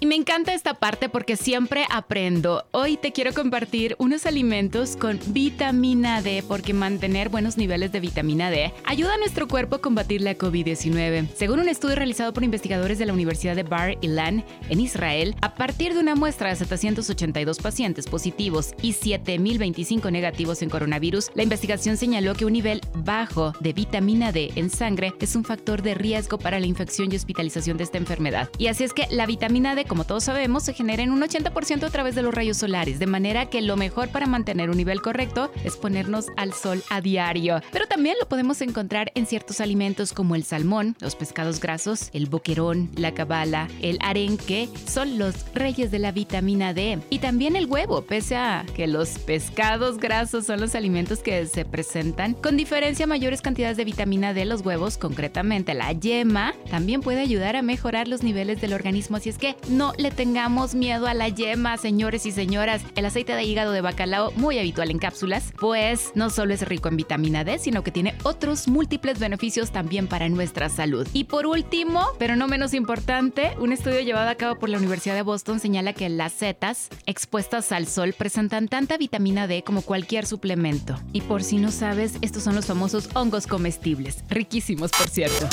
Y me encanta esta parte porque siempre aprendo. Hoy te quiero compartir unos alimentos con vitamina D porque mantener buenos niveles de vitamina D ayuda a nuestro cuerpo a combatir la COVID-19. Según un estudio realizado por investigadores de la Universidad de Bar Ilan en Israel, a partir de una muestra de 782 pacientes positivos y 7025 negativos en coronavirus, la investigación señaló que un nivel bajo de vitamina D en sangre es un factor de riesgo para la infección y hospitalización de esta enfermedad. Y así es que la vitamina D como todos sabemos, se genera en un 80% a través de los rayos solares, de manera que lo mejor para mantener un nivel correcto es ponernos al sol a diario. Pero también lo podemos encontrar en ciertos alimentos como el salmón, los pescados grasos, el boquerón, la cabala, el arenque, son los reyes de la vitamina D. Y también el huevo, pese a que los pescados grasos son los alimentos que se presentan con diferencia mayores cantidades de vitamina D, los huevos, concretamente la yema, también puede ayudar a mejorar los niveles del organismo. Así es que no le tengamos miedo a la yema, señores y señoras. El aceite de hígado de bacalao, muy habitual en cápsulas, pues no solo es rico en vitamina D, sino que tiene otros múltiples beneficios también para nuestra salud. Y por último, pero no menos importante, un estudio llevado a cabo por la Universidad de Boston señala que las setas expuestas al sol presentan tanta vitamina D como cualquier suplemento. Y por si no sabes, estos son los famosos hongos comestibles, riquísimos por cierto.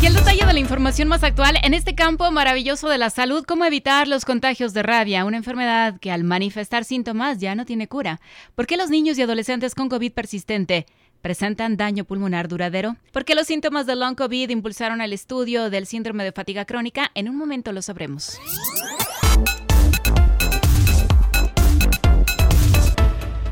Aquí el detalle de la información más actual en este campo maravilloso de la salud, cómo evitar los contagios de rabia, una enfermedad que al manifestar síntomas ya no tiene cura. ¿Por qué los niños y adolescentes con COVID persistente presentan daño pulmonar duradero? ¿Por qué los síntomas de long COVID impulsaron el estudio del síndrome de fatiga crónica? En un momento lo sabremos.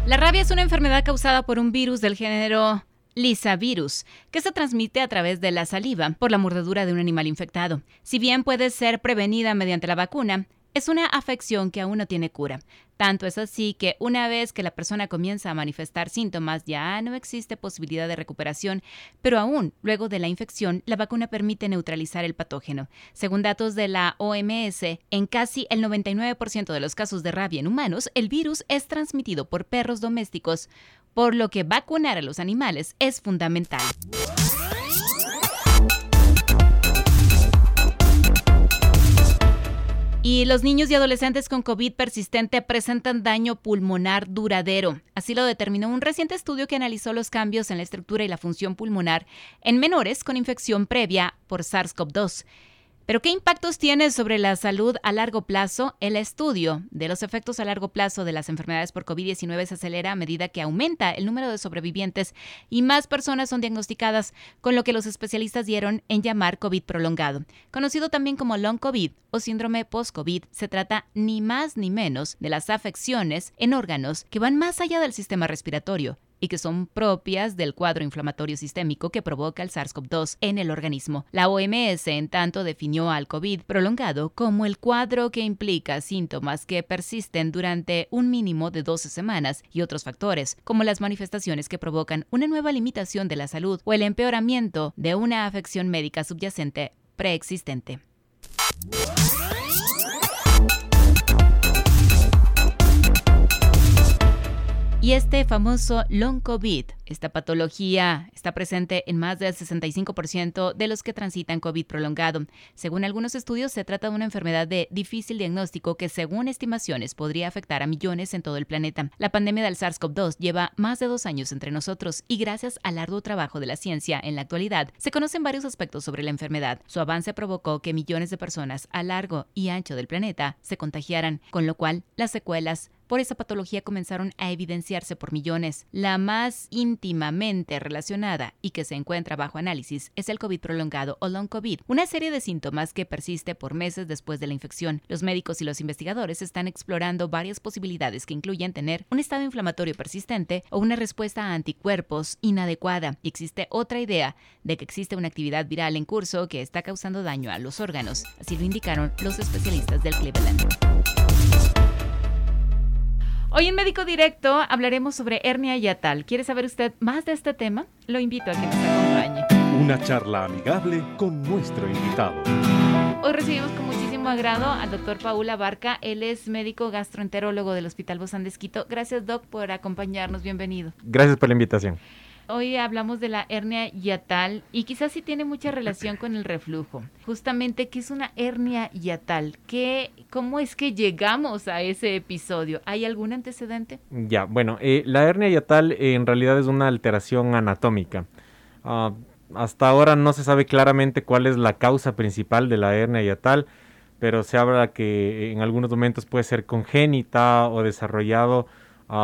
La rabia es una enfermedad causada por un virus del género Lisavirus, que se transmite a través de la saliva por la mordedura de un animal infectado. Si bien puede ser prevenida mediante la vacuna, es una afección que aún no tiene cura. Tanto es así que una vez que la persona comienza a manifestar síntomas ya no existe posibilidad de recuperación, pero aún luego de la infección la vacuna permite neutralizar el patógeno. Según datos de la OMS, en casi el 99% de los casos de rabia en humanos, el virus es transmitido por perros domésticos, por lo que vacunar a los animales es fundamental. Y los niños y adolescentes con COVID persistente presentan daño pulmonar duradero. Así lo determinó un reciente estudio que analizó los cambios en la estructura y la función pulmonar en menores con infección previa por SARS-CoV-2. Pero ¿qué impactos tiene sobre la salud a largo plazo? El estudio de los efectos a largo plazo de las enfermedades por COVID-19 se acelera a medida que aumenta el número de sobrevivientes y más personas son diagnosticadas, con lo que los especialistas dieron en llamar COVID prolongado. Conocido también como long COVID o síndrome post-COVID, se trata ni más ni menos de las afecciones en órganos que van más allá del sistema respiratorio y que son propias del cuadro inflamatorio sistémico que provoca el SARS-CoV-2 en el organismo. La OMS, en tanto, definió al COVID prolongado como el cuadro que implica síntomas que persisten durante un mínimo de 12 semanas y otros factores, como las manifestaciones que provocan una nueva limitación de la salud o el empeoramiento de una afección médica subyacente preexistente. Y este famoso long COVID, esta patología está presente en más del 65% de los que transitan COVID prolongado. Según algunos estudios, se trata de una enfermedad de difícil diagnóstico que, según estimaciones, podría afectar a millones en todo el planeta. La pandemia del SARS-CoV-2 lleva más de dos años entre nosotros y gracias al arduo trabajo de la ciencia en la actualidad, se conocen varios aspectos sobre la enfermedad. Su avance provocó que millones de personas a largo y ancho del planeta se contagiaran, con lo cual las secuelas por esa patología comenzaron a evidenciarse por millones. La más íntimamente relacionada y que se encuentra bajo análisis es el COVID prolongado o long COVID, una serie de síntomas que persiste por meses después de la infección. Los médicos y los investigadores están explorando varias posibilidades que incluyen tener un estado inflamatorio persistente o una respuesta a anticuerpos inadecuada. Y existe otra idea de que existe una actividad viral en curso que está causando daño a los órganos. Así lo indicaron los especialistas del Cleveland. Hoy en Médico Directo hablaremos sobre hernia yatal. ¿Quiere saber usted más de este tema? Lo invito a que nos acompañe. Una charla amigable con nuestro invitado. Hoy recibimos con muchísimo agrado al doctor Paula Barca. Él es médico gastroenterólogo del Hospital Bozán de Esquito. Gracias, doc, por acompañarnos. Bienvenido. Gracias por la invitación. Hoy hablamos de la hernia yatal y quizás sí tiene mucha relación con el reflujo. Justamente, ¿qué es una hernia yatal? ¿Qué, ¿Cómo es que llegamos a ese episodio? ¿Hay algún antecedente? Ya, bueno, eh, la hernia yatal eh, en realidad es una alteración anatómica. Ah, hasta ahora no se sabe claramente cuál es la causa principal de la hernia yatal, pero se habla que en algunos momentos puede ser congénita o desarrollado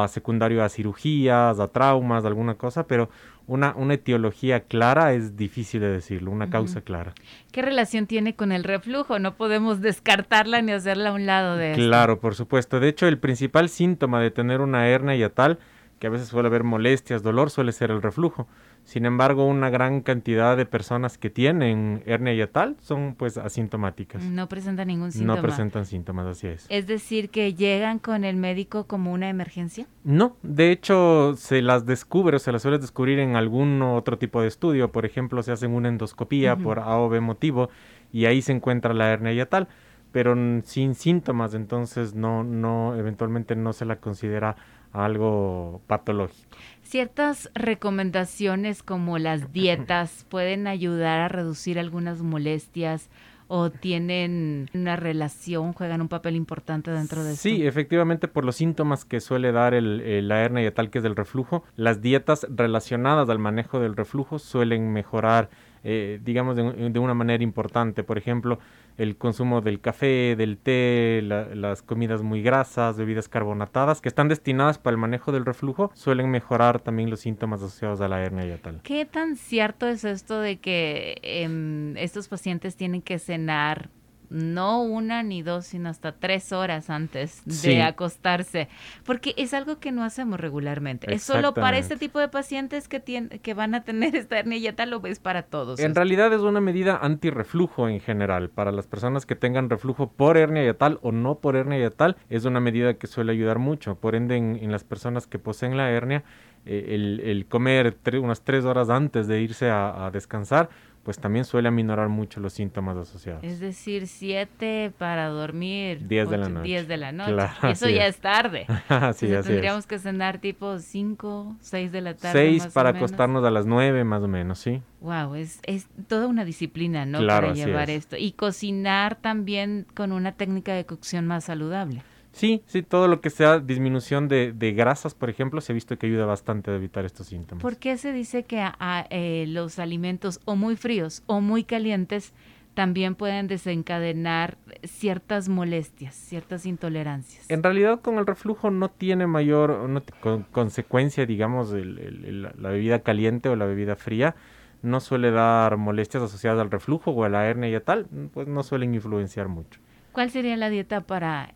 secundario a cirugías, a traumas, alguna cosa, pero una, una etiología clara es difícil de decirlo, una causa clara. ¿Qué relación tiene con el reflujo? No podemos descartarla ni hacerla a un lado de. Claro, por supuesto. De hecho, el principal síntoma de tener una hernia yatal, que a veces suele haber molestias, dolor, suele ser el reflujo. Sin embargo, una gran cantidad de personas que tienen hernia yatal son pues asintomáticas. No presentan ningún síntoma. No presentan síntomas, así es. Es decir, que llegan con el médico como una emergencia. No, de hecho se las descubre o se las suele descubrir en algún otro tipo de estudio. Por ejemplo, se hacen una endoscopía por A o B motivo y ahí se encuentra la hernia yatal, pero sin síntomas, entonces no, no, eventualmente no se la considera algo patológico. Ciertas recomendaciones como las dietas pueden ayudar a reducir algunas molestias o tienen una relación, juegan un papel importante dentro de eso. Sí, efectivamente, por los síntomas que suele dar el, la hernia y tal que es del reflujo, las dietas relacionadas al manejo del reflujo suelen mejorar, eh, digamos, de, una manera importante. Por ejemplo, el consumo del café, del té, las comidas muy grasas, bebidas carbonatadas, que están destinadas para el manejo del reflujo, suelen mejorar también los síntomas asociados a la hernia yatal. ¿Qué tan cierto es esto de que em, estos pacientes tienen que cenar no una ni dos, sino hasta tres horas antes de acostarse, porque es algo que no hacemos regularmente. Es solo para este tipo de pacientes que, tienen, que van a tener esta hernia yatal o es para todos. En realidad es una medida antirreflujo en general. Para las personas que tengan reflujo por hernia yatal o no por hernia yatal, es una medida que suele ayudar mucho. Por ende, en, las personas que poseen la hernia, eh, el, comer unas tres horas antes de irse a descansar pues también suele aminorar mucho los síntomas asociados. Es decir, 7 para dormir. 10 de la noche. 10 de la noche. Eso ya es, tarde. sí, así tendríamos que cenar tipo 5, 6 de la tarde. 6 para acostarnos a las 9 más o menos, sí. Wow, es, es toda una disciplina, ¿no? Claro, para llevar esto. Y cocinar también con una técnica de cocción más saludable. Sí, sí, todo lo que sea disminución de, grasas, por ejemplo, se ha visto que ayuda bastante a evitar estos síntomas. ¿Por qué se dice que a, eh, los alimentos o muy fríos o muy calientes también pueden desencadenar ciertas molestias, ciertas intolerancias? En realidad con el reflujo no tiene mayor consecuencia, digamos, la bebida caliente o la bebida fría. No suele dar molestias asociadas al reflujo o a la hernia y a tal, pues no suelen influenciar mucho. ¿Cuál sería la dieta para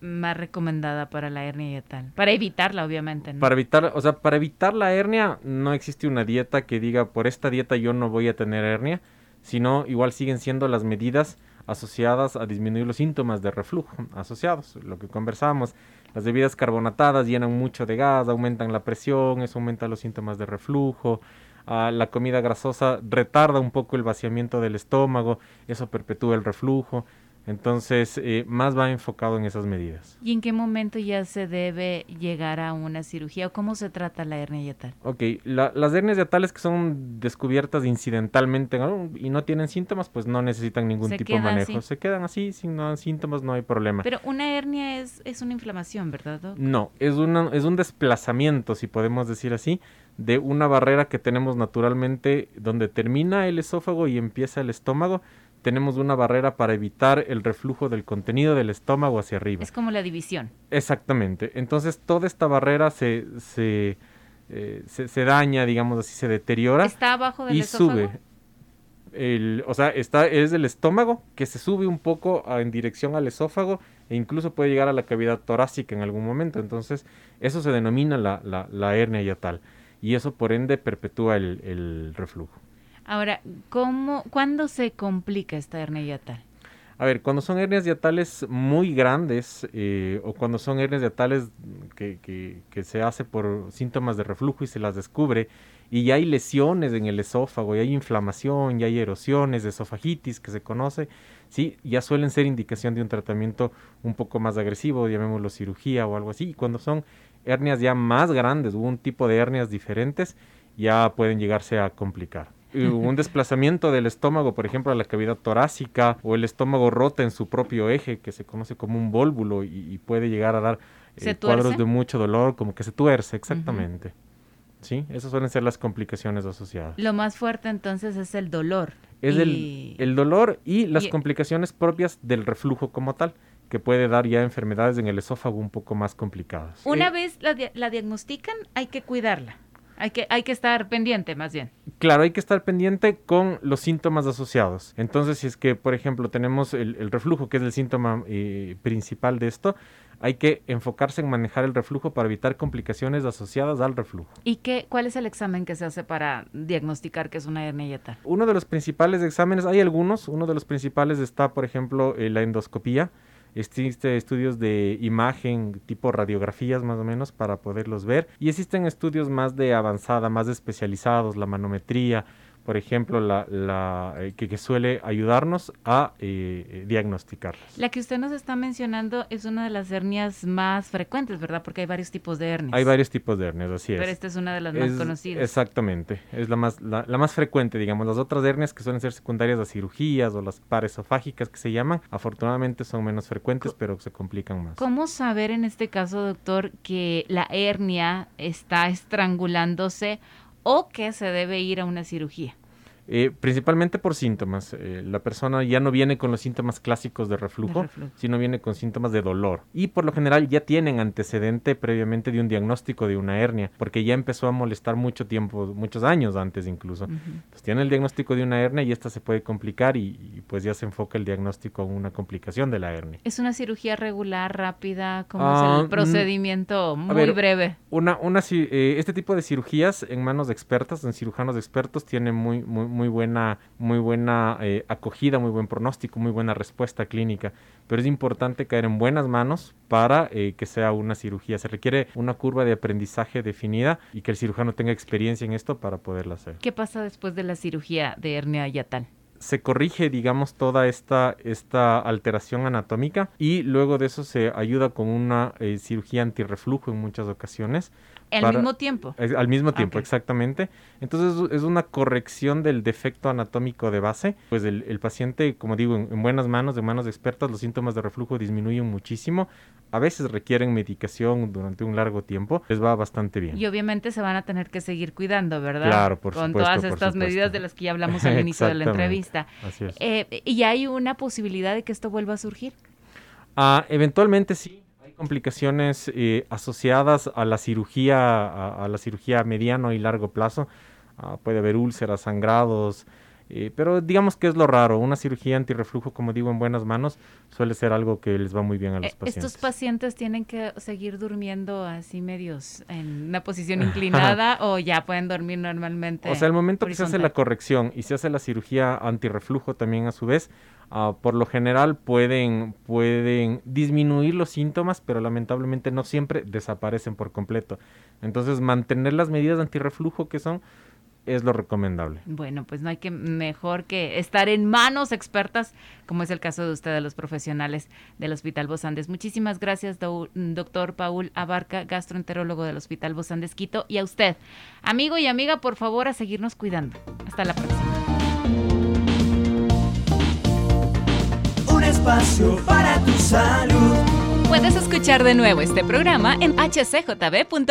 más recomendada para la hernia y tal? Para evitarla, obviamente. Para evitar, o sea, para evitar la hernia no existe una dieta que diga por esta dieta yo no voy a tener hernia, sino igual siguen siendo las medidas asociadas a disminuir los síntomas de reflujo asociados, lo que conversábamos. Las bebidas carbonatadas llenan mucho de gas, aumentan la presión, eso aumenta los síntomas de reflujo. Ah, la comida grasosa retarda un poco el vaciamiento del estómago, eso perpetúa el reflujo. Entonces, eh, más va enfocado en esas medidas. ¿Y en qué momento ya se debe llegar a una cirugía o cómo se trata la hernia yatal? Ok, las hernias yatales que son descubiertas incidentalmente y no tienen síntomas, pues no necesitan ningún tipo de manejo. Se quedan así, sin síntomas no hay problema. Pero una hernia es, es una inflamación, ¿verdad? No, es, una, es un desplazamiento, si podemos decir así, de una barrera que tenemos naturalmente donde termina el esófago y empieza el estómago tenemos una barrera para evitar el reflujo del contenido del estómago hacia arriba. Es como la división. Exactamente. Entonces toda esta barrera se, se, eh, se, daña, digamos así, se deteriora. Está abajo del y sube. El, o sea, está, es el estómago que se sube un poco en dirección al esófago e incluso puede llegar a la cavidad torácica en algún momento. Entonces, eso se denomina la, la, la hernia yatal. Y eso, por ende, perpetúa el, el reflujo. Ahora, ¿cómo, ¿cuándo se complica esta hernia yatal? A ver, cuando son hernias diatales muy grandes eh, o cuando son hernias diatales que, que, que se hace por síntomas de reflujo y se las descubre y ya hay lesiones en el esófago, ya hay inflamación, ya hay erosiones, esofagitis que se conoce, sí, ya suelen ser indicación de un tratamiento un poco más agresivo, llamémoslo cirugía o algo así. Y cuando son hernias ya más grandes un tipo de hernias diferentes, ya pueden llegarse a complicar. Un desplazamiento del estómago, por ejemplo, a la cavidad torácica o el estómago rota en su propio eje, que se conoce como un vólvulo y, y puede llegar a dar eh, cuadros de mucho dolor, como que se tuerce, exactamente. ¿sí? Esas suelen ser las complicaciones asociadas. Lo más fuerte entonces es el dolor. Es y... el, el, dolor y las y... complicaciones propias del reflujo como tal que puede dar ya enfermedades en el esófago un poco más complicadas. Una eh, vez la, la, diagnostican, hay que cuidarla. Hay que, hay que estar pendiente, más bien. Claro, hay que estar pendiente con los síntomas asociados. Entonces, si es que, por ejemplo, tenemos el, el reflujo, que es el síntoma eh, principal de esto, hay que enfocarse en manejar el reflujo para evitar complicaciones asociadas al reflujo. ¿Y qué, cuál es el examen que se hace para diagnosticar que es una hernia? Uno de los principales exámenes, hay algunos, uno de los principales está, por ejemplo, eh, la endoscopía. Existen estudios de imagen tipo radiografías más o menos para poderlos ver. Y existen estudios más de avanzada, más especializados, la manometría, por ejemplo, la, la eh, que, que, suele ayudarnos a eh, diagnosticarlas. La que usted nos está mencionando es una de las hernias más frecuentes, ¿verdad? Porque hay varios tipos de hernias. Hay varios tipos de hernias, así Pero es. Pero esta es una de las es, más conocidas. Exactamente, es la más, la, la, más frecuente, digamos. Las otras hernias que suelen ser secundarias a cirugías o las paresofágicas que se llaman, afortunadamente son menos frecuentes, pero se complican más. ¿Cómo saber en este caso, doctor, que la hernia está estrangulándose o que se debe ir a una cirugía? Eh, principalmente por síntomas. Eh, la persona ya no viene con los síntomas clásicos de reflujo, de reflujo, sino viene con síntomas de dolor. Y por lo general ya tienen antecedente previamente de un diagnóstico de una hernia, porque ya empezó a molestar mucho tiempo, muchos años antes incluso. Uh -huh. Entonces tiene el diagnóstico de una hernia y esta se puede complicar y, y, pues ya se enfoca el diagnóstico en una complicación de la hernia. ¿Es una cirugía regular, rápida? ¿Cómo uh, es el procedimiento? Muy ver, breve. Una, una, eh, este tipo de cirugías en manos de expertas, en cirujanos expertos, tiene muy, muy, muy buena, muy buena eh, acogida, muy buen pronóstico, muy buena respuesta clínica. Pero es importante caer en buenas manos para eh, que sea una cirugía. Se requiere una curva de aprendizaje definida y que el cirujano tenga experiencia en esto para poderla hacer. ¿Qué pasa después de la cirugía de hernia yatal? se corrige, digamos, toda esta, esta alteración anatómica y luego de eso se ayuda con una eh, cirugía antirreflujo en muchas ocasiones. ¿Al para, mismo tiempo? Al mismo tiempo, okay. exactamente. Entonces es una corrección del defecto anatómico de base. Pues el, el paciente, como digo, en, en, buenas manos, en manos de expertas, los síntomas de reflujo disminuyen muchísimo. A veces requieren medicación durante un largo tiempo. Les va bastante bien. Y obviamente se van a tener que seguir cuidando, ¿verdad? Claro, por Con supuesto. todas estas medidas de las que ya hablamos al inicio de la entrevista. Así es. Eh, ¿Y hay una posibilidad de que esto vuelva a surgir? Uh, eventualmente sí. Complicaciones eh, asociadas a la cirugía, a, la cirugía mediano y largo plazo. Uh, puede haber úlceras, sangrados, eh, pero digamos que es lo raro. Una cirugía antirreflujo, como digo, en buenas manos, suele ser algo que les va muy bien a los eh, pacientes. ¿Estos pacientes tienen que seguir durmiendo así medios en una posición inclinada o ya pueden dormir normalmente? O sea, el momento que se hace la corrección y se hace la cirugía antirreflujo también a su vez, uh, por lo general pueden, pueden disminuir los síntomas, pero lamentablemente no siempre desaparecen por completo. Entonces, mantener las medidas antirreflujo que son es lo recomendable. Bueno, pues no hay que mejor que estar en manos expertas, como es el caso de usted, de los profesionales del Hospital Bosandes. Muchísimas gracias, do, doctor Paul Abarca, gastroenterólogo del Hospital Bosandes Quito, y a usted, amigo y amiga, por favor, a seguirnos cuidando. Hasta la próxima. Un espacio para tu salud. Puedes escuchar de nuevo este programa en hcjb.org.